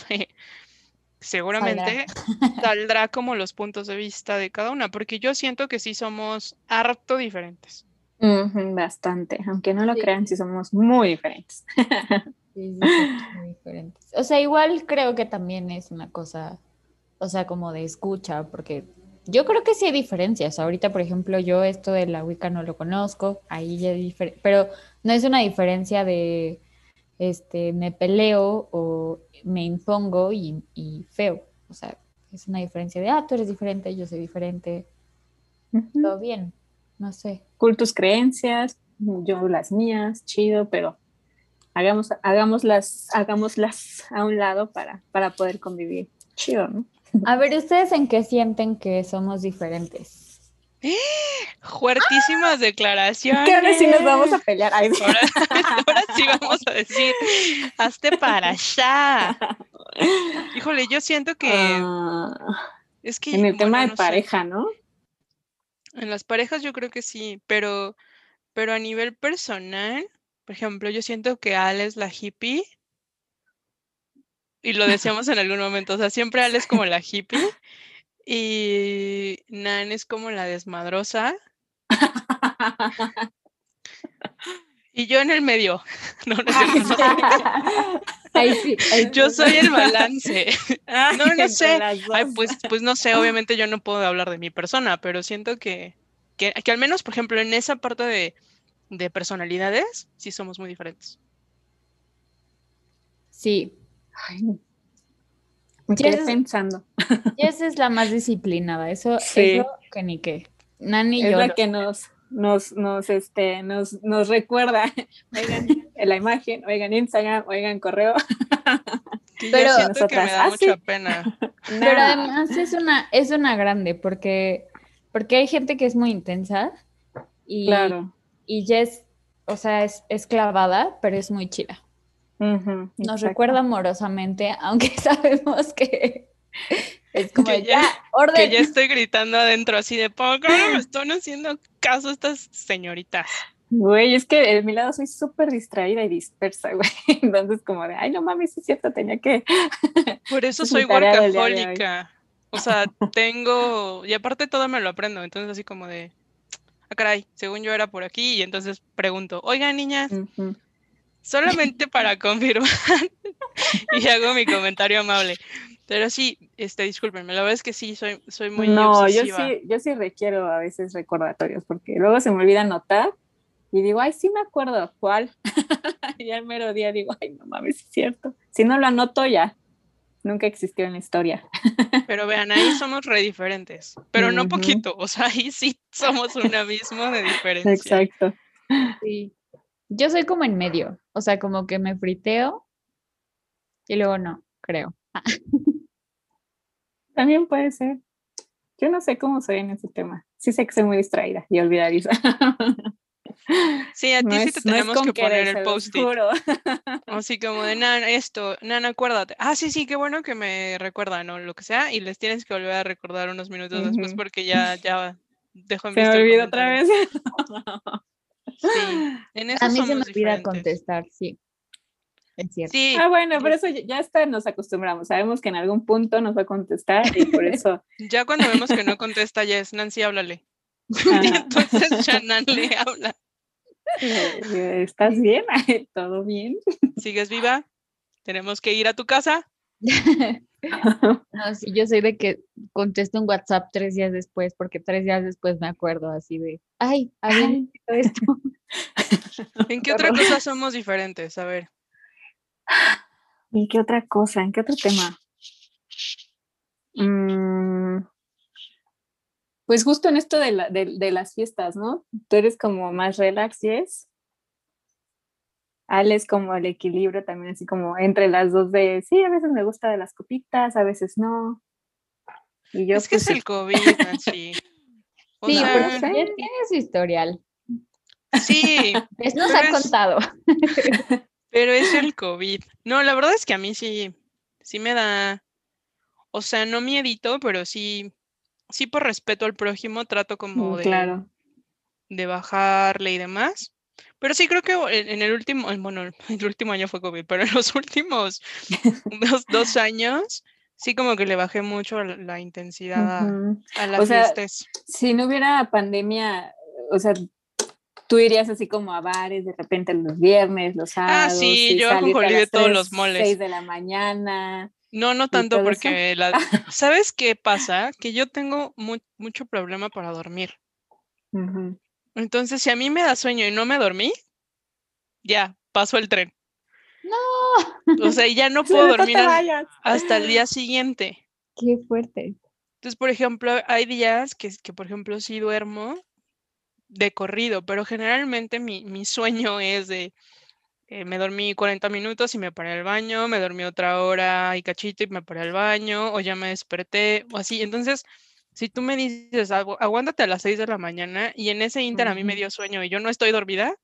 Speaker 2: seguramente [laughs] saldrá. como los puntos de vista de cada una, porque yo siento que sí somos harto diferentes.
Speaker 3: bastante, aunque no lo crean, sí somos muy diferentes. [laughs]
Speaker 1: sí, muy diferentes. O sea, igual creo que también es una cosa, o sea, como de escucha, porque yo creo que sí hay diferencias. Ahorita, por ejemplo, yo esto de la Wicca no lo conozco, ahí ya hay diferencia, pero no es una diferencia de este, me peleo o me impongo y, feo. O sea, es una diferencia de, ah, tú eres diferente, yo soy diferente. Todo bien, no sé.
Speaker 3: Cool tus creencias, yo las mías, chido, pero hagamos, hagámoslas, hagámoslas a un lado para, para poder convivir. Chido, ¿no?
Speaker 1: A ver, ¿ustedes en qué sienten que somos diferentes?
Speaker 2: Fuertísimas declaraciones.
Speaker 3: Que ahora sí nos vamos a pelear.
Speaker 2: Ahora, sí vamos a decir, hazte para allá. [laughs] Híjole, yo siento que ah, es que
Speaker 3: en el tema de pareja, ¿no?
Speaker 2: En las parejas yo creo que sí, pero, pero a nivel personal, por ejemplo, yo siento que Ale es la hippie y lo decíamos en algún momento, o sea, siempre Ale es como la hippie y Nan es como la desmadrosa. y yo en el medio. [laughs] No, no, [laughs] Yo soy el balance. [laughs] no, no sé. pues, pues no sé, obviamente yo no puedo hablar de mi persona, pero siento que, que, al menos, por ejemplo, en esa parte de, de personalidades, sí somos muy diferentes.
Speaker 1: Sí.
Speaker 3: Ay, me pensando.
Speaker 1: esa es la más disciplinada, eso, eso que ni qué. Nani
Speaker 3: es la que nos, nos, nos, este, nos, nos recuerda, [laughs] oigan la imagen, oigan Instagram, oigan correo.
Speaker 2: pero siento que me da ah, mucha pena. [laughs]
Speaker 1: Pero además es una, es una grande, porque, porque hay gente que es muy intensa y,
Speaker 3: claro.
Speaker 1: y es, o sea, es, es clavada, pero es muy chida. Nos recuerda amorosamente, [laughs] aunque sabemos que es como
Speaker 2: que ya, Que ya estoy gritando adentro así de poco, me [laughs] están haciendo caso estas señoritas.
Speaker 3: Güey, es que de mi lado soy súper distraída y dispersa, güey. [laughs] Entonces, como de, ay, no mames, es cierto, tenía que.
Speaker 2: Por eso soy workahólica. O sea, tengo. Y aparte todo me lo aprendo. Entonces, así como de. Ah, caray, según yo era por aquí. Y entonces pregunto, oigan, niñas, solamente para [laughs] confirmar [laughs] y hago mi comentario amable. Pero sí, este, discúlpenme, la verdad es que sí, soy, soy muy No,
Speaker 3: yo sí, yo sí requiero a veces recordatorios, porque luego se me olvida anotar y digo, ay, sí me acuerdo, ¿cuál? [laughs] y al mero día digo, ay, no mames, es cierto. Si no lo anoto ya, nunca existió en la historia.
Speaker 2: Pero vean, ahí somos re diferentes, pero no poquito, o sea, ahí sí somos un abismo de diferencia.
Speaker 3: Exacto.
Speaker 1: Sí. Yo soy como en medio, o sea, como que me friteo y luego no, creo. [laughs]
Speaker 3: También puede ser. Yo no sé cómo soy en ese tema. Sí sé que soy muy distraída y olvidadiza. [laughs]
Speaker 2: Sí, a ti
Speaker 3: No
Speaker 2: sí
Speaker 3: es-
Speaker 2: te tenemos que poner
Speaker 3: querer,
Speaker 2: el post-it. Así [laughs] como de, Nan, esto, Nan, acuérdate. Ah, sí, sí, qué bueno que me recuerdan o lo que sea. Y les tienes que volver a recordar unos minutos después porque ya, ya dejó en
Speaker 3: Se me olvidó otra vez.
Speaker 2: Sí, en eso
Speaker 1: A mí se
Speaker 2: somos
Speaker 1: me olvida
Speaker 2: diferentes.
Speaker 1: contestar, sí. Es cierto.
Speaker 2: Sí,
Speaker 3: Ah, bueno, pero eso ya está, nos acostumbramos. Sabemos que en algún punto nos va a contestar y por [laughs] eso.
Speaker 2: ya cuando vemos que no contesta, ya es Nancy, háblale. [laughs] Entonces ya Nan le habla.
Speaker 3: Eh, ¿Estás bien? [laughs] ¿Todo bien?
Speaker 2: ¿Sigues viva? ¿Tenemos que ir a tu casa? [laughs]
Speaker 1: No, sí, yo soy de que contesto un WhatsApp tres días después, porque tres días después me acuerdo así de, ay, había esto. [laughs]
Speaker 2: ¿En qué otra cosa somos diferentes? A ver.
Speaker 3: ¿Y qué otra cosa? ¿En qué otro tema? Mm, pues justo en esto de, la- de- de las fiestas, ¿no? Tú eres como más relax, ¿yes? Ale es como el equilibrio también, así como entre las dos de, sí, a veces me gusta de las copitas, a veces no. Y yo
Speaker 2: es que
Speaker 3: pues,
Speaker 2: es el COVID,
Speaker 1: Sí,
Speaker 2: sea,
Speaker 1: pero
Speaker 3: sí.
Speaker 1: ya tiene su historial.
Speaker 2: sí, [laughs]
Speaker 1: Es nos ha
Speaker 2: es-
Speaker 1: contado. [laughs]
Speaker 2: pero es el COVID. No, la verdad es que a mí sí, sí me da, o sea, no miedito, pero sí, sí por respeto al prójimo trato como
Speaker 3: mm,
Speaker 2: de,
Speaker 3: claro.
Speaker 2: de bajarle y demás. Pero sí creo que en, el último, en- bueno, [laughs] el último año fue COVID, pero en los últimos dos, dos años, sí como que le bajé mucho la, intensidad a, a la
Speaker 3: O sea,
Speaker 2: fiestes.
Speaker 3: Si no hubiera pandemia, o sea, tú irías así como a bares de repente los viernes, los
Speaker 2: Ah,
Speaker 3: sábados.
Speaker 2: sí,
Speaker 3: y
Speaker 2: yo de
Speaker 3: las
Speaker 2: todos
Speaker 3: 3,
Speaker 2: los moles.
Speaker 3: 6 de la mañana.
Speaker 2: No, no tanto porque la... [laughs] ¿Sabes qué pasa? Que yo tengo mu- mucho problema para dormir.
Speaker 3: Ujú.
Speaker 2: Entonces, si a mí me da sueño y no me dormí, ya, pasó el tren.
Speaker 1: No,
Speaker 2: O sea, ya no [laughs] puedo
Speaker 3: no
Speaker 2: dormir al- hasta el día siguiente.
Speaker 1: qué fuerte.
Speaker 2: Entonces, por ejemplo, hay días que, que por ejemplo, sí duermo de corrido, pero generalmente mi, mi sueño es de, eh, me dormí 40 minutos y me paré al baño, me dormí otra hora y cachito y me paré al baño, o ya me desperté, o así. Entonces, si tú me dices, "Agu- aguántate a las 6 de la mañana y en ese inter a mí me dio sueño y yo no estoy dormida,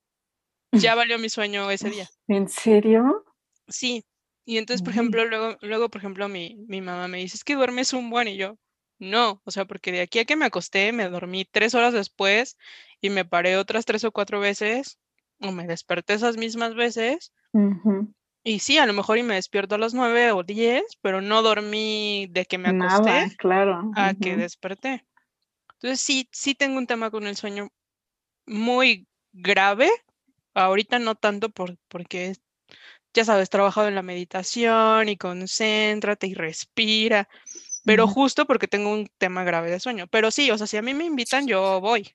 Speaker 2: ya [laughs] valió mi sueño ese día.
Speaker 3: ¿En serio?
Speaker 2: Sí. Y entonces, por ejemplo, luego, luego, por ejemplo, mi, mi mamá me dice, es que duermes un buen y yo, no, o sea, porque de aquí a que me acosté, me dormí tres horas después y me paré otras tres o cuatro veces, o me desperté esas mismas veces. Y sí, a lo mejor y me despierto a las nueve o diez, pero no dormí de que me acosté
Speaker 3: Nada, claro.
Speaker 2: a que
Speaker 3: ujú.
Speaker 2: desperté. Entonces, sí, sí tengo un tema con el sueño muy grave. Ahorita no tanto por, porque, ya sabes, trabajado en la meditación y concéntrate y respira, pero
Speaker 3: Ujú.
Speaker 2: justo porque tengo un tema grave de sueño. Pero sí, o sea, si a mí me invitan, yo voy.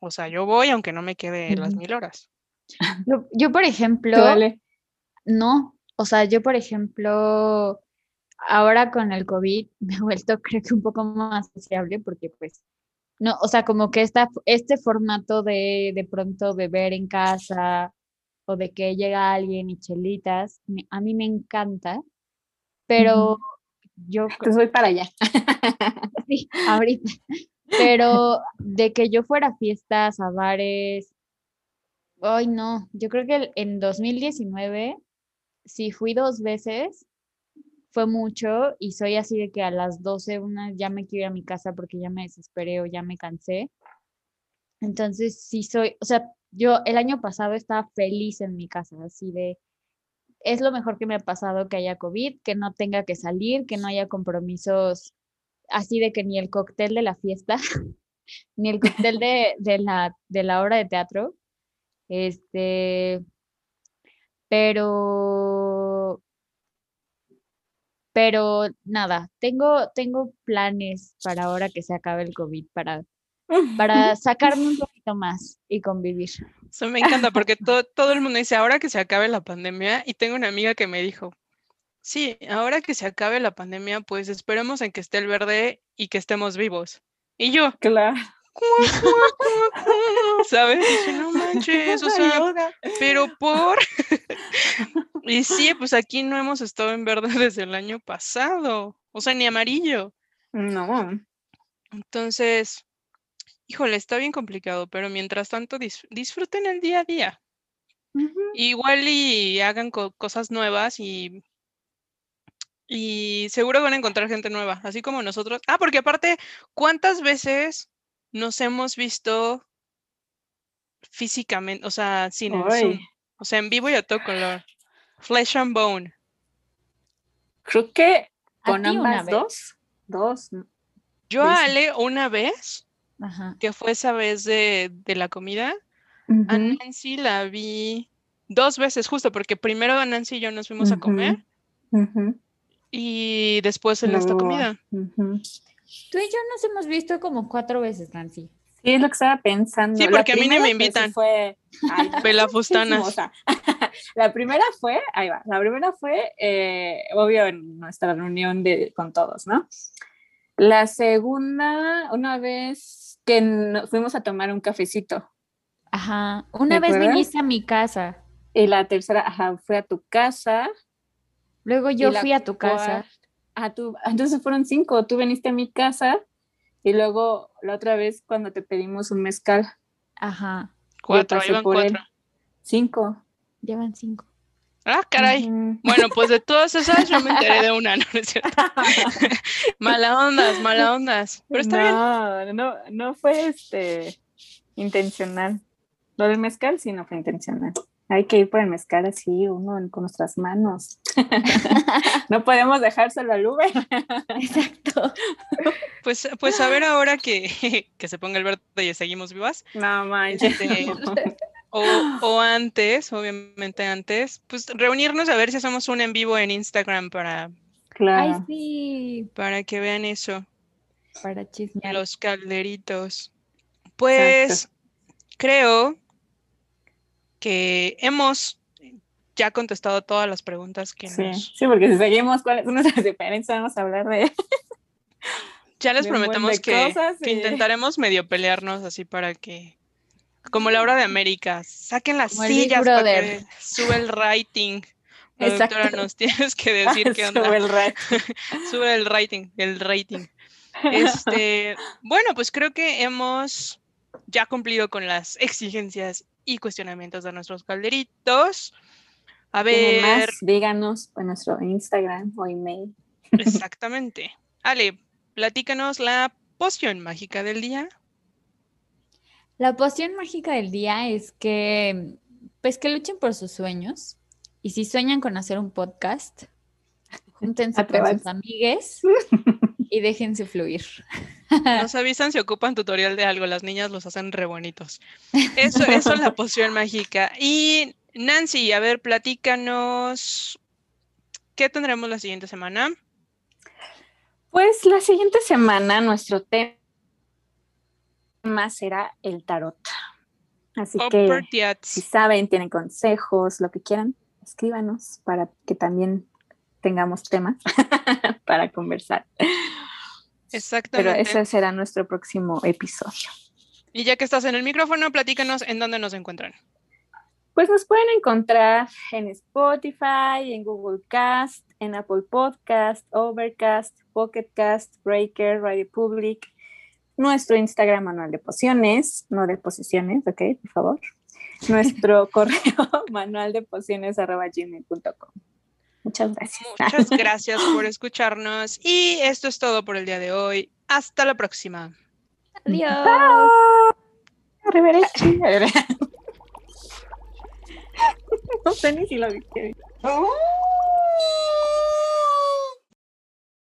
Speaker 2: O sea, yo voy aunque no me quede las
Speaker 3: Ujú.
Speaker 2: mil horas.
Speaker 1: Yo, yo, por ejemplo,
Speaker 3: Tú, Ale.
Speaker 1: No, o sea, yo, por ejemplo, ahora con el COVID [laughs] me he vuelto, creo que un poco más sociable porque pues, no, o sea, como que esta, este formato de de pronto beber en casa o de que llega alguien y chelitas, me- a mí me encanta, pero yo
Speaker 3: Entonces voy para allá. [laughs]
Speaker 1: Sí, ahorita. Pero de que yo fuera a fiestas, a bares, ay no, yo creo que en 2019, si fui dos veces, fue mucho y soy así de que a las 12, una, ya me quiero a mi casa porque ya me desesperé o ya me cansé. Entonces sí soy, o sea, yo el año pasado estaba feliz en mi casa, así de, es lo mejor que me ha pasado que haya COVID, que no tenga que salir, que no haya compromisos así de que ni el cóctel de la fiesta, [laughs] ni el cóctel de, de la, de la obra de teatro, este, pero, pero nada, tengo, tengo planes para ahora que se acabe el COVID, para, para [laughs] sacarme un poquito más y convivir.
Speaker 2: Eso me encanta porque to- todo el mundo dice, ahora que se acabe la pandemia, y tengo una amiga que me dijo, sí, ahora que se acabe la pandemia, pues esperemos en que esté el verde y que estemos vivos. Y yo,
Speaker 3: Claro. [laughs]
Speaker 2: ¿sabes? Dije, no manches, o sea, pero por... [laughs] Y sí, pues aquí no hemos estado en verde [laughs] desde el año pasado, o sea, ni amarillo.
Speaker 3: No.
Speaker 2: Entonces, híjole, está bien complicado, pero mientras tanto dis- disfruten el día a día. Igual y hagan co- cosas nuevas y, y seguro van a encontrar gente nueva, así como nosotros. Ah, porque aparte, ¿cuántas veces nos hemos visto físicamente, o sea, sin el Zoom? O sea, en vivo y a todo color. Flesh and bone.
Speaker 3: creo que
Speaker 1: A
Speaker 3: con ambas dos, dos.
Speaker 2: Yo a. Ale una vez,
Speaker 1: Ajá.
Speaker 2: que fue esa vez de, de la comida, a Nancy la vi dos veces justo, porque primero Nancy y yo nos fuimos a comer y después en esta comida.
Speaker 1: Tú y yo nos hemos visto como cuatro veces, Nancy.
Speaker 3: Sí, es lo que estaba pensando.
Speaker 2: Sí,
Speaker 3: La
Speaker 2: porque a mí ni me invitan.
Speaker 3: fue, ay, [laughs] no,
Speaker 2: Pelafustanas. [laughs]
Speaker 3: La primera fue, ahí va, la primera fue, eh, obvio, en nuestra reunión de, con todos, ¿no? La segunda, una vez que nos fuimos a tomar un cafecito.
Speaker 1: Ajá. Una vez
Speaker 3: acuerdas?
Speaker 1: viniste a mi casa.
Speaker 3: Y la tercera, ajá, fue a tu casa.
Speaker 1: Luego yo fui a tu casa.
Speaker 3: Ah, tú, [laughs] entonces fueron cinco. Tú viniste a mi casa y luego la otra vez cuando te pedimos un mezcal,
Speaker 1: Ajá.
Speaker 2: Cuatro,
Speaker 3: él.
Speaker 2: cuatro.
Speaker 3: cinco.
Speaker 1: Llevan cinco.
Speaker 2: Ah, caray. [laughs] Bueno, pues de todas esas yo me enteré de una, no, no [laughs] es cierto. mala ondas, mala ondas. Pero está bien.
Speaker 3: no, no, no fue este intencional. Lo del mezcal sí no fue intencional. Hay que ir por el mezcal así, uno en- con nuestras manos. [laughs] no podemos dejárselo al Uber.
Speaker 1: Exacto.
Speaker 2: Pues, pues a ver ahora que, [laughs] que se ponga el verde y seguimos vivas.
Speaker 3: No manches.
Speaker 2: Este, o, o antes, obviamente antes, pues reunirnos a ver si hacemos un en vivo en Instagram para,
Speaker 1: Ay,
Speaker 3: Claro.
Speaker 1: sí.
Speaker 2: para que vean eso,
Speaker 1: Para chismear.
Speaker 2: los calderitos. Pues creo que hemos ya contestado todas las preguntas que
Speaker 3: Sí,
Speaker 2: nos...
Speaker 3: sí, porque si seguimos cuáles son [laughs] nuestras diferencias, vamos a hablar de
Speaker 2: Ya les
Speaker 3: de
Speaker 2: prometemos que,
Speaker 3: cosas
Speaker 2: que
Speaker 3: y-
Speaker 2: intentaremos medio pelearnos así para que, como la hora de América, saquen las
Speaker 1: Como
Speaker 2: sillas para que sube el rating. Productora, nos tienes que [laughs] decir qué onda.
Speaker 3: Sube el rating. [laughs]
Speaker 2: Sube el rating, el rating. Este, bueno, pues creo que hemos ya cumplido con las exigencias y cuestionamientos de nuestros calderitos. A
Speaker 3: ¿Tienen
Speaker 2: ver,
Speaker 3: más? Díganos en nuestro Instagram o email.
Speaker 2: exactamente. Ale, platícanos la poción mágica del día.
Speaker 1: La poción mágica del día es que, pues que luchen por sus sueños. Y si sueñan con hacer un podcast, [laughs] júntense con sus amigues y déjense fluir. [laughs]
Speaker 2: Nos avisan si ocupan tutorial de algo, las niñas los hacen re bonitos. [laughs] Eso, eso es la poción mágica. Y Nancy, a ver, platícanos, ¿qué tendremos la siguiente semana?
Speaker 3: Pues la siguiente semana nuestro tema será el tarot. Así que
Speaker 2: Opportiats.
Speaker 3: si saben, tienen consejos, lo que quieran, escríbanos para que también tengamos temas [laughs] para conversar. Pero
Speaker 2: Exactamente.
Speaker 3: ese será nuestro próximo episodio.
Speaker 2: Y ya que estás en el micrófono, platícanos en dónde nos encuentran.
Speaker 3: Pues nos pueden encontrar en Spotify, en Google Cast, en Apple Podcast, Overcast, Pocket Cast, Breaker, Radio Public, nuestro Instagram manual de pociones, no de posiciones, ok, por favor. Nuestro [laughs] correo [laughs] manual de pociones arroba gmail.com. Muchas gracias.
Speaker 2: Muchas [laughs] gracias por escucharnos y esto es todo por el día de hoy. Hasta la próxima.
Speaker 1: Adiós.
Speaker 3: Arrivederci. [laughs] no sé ni si lo viste.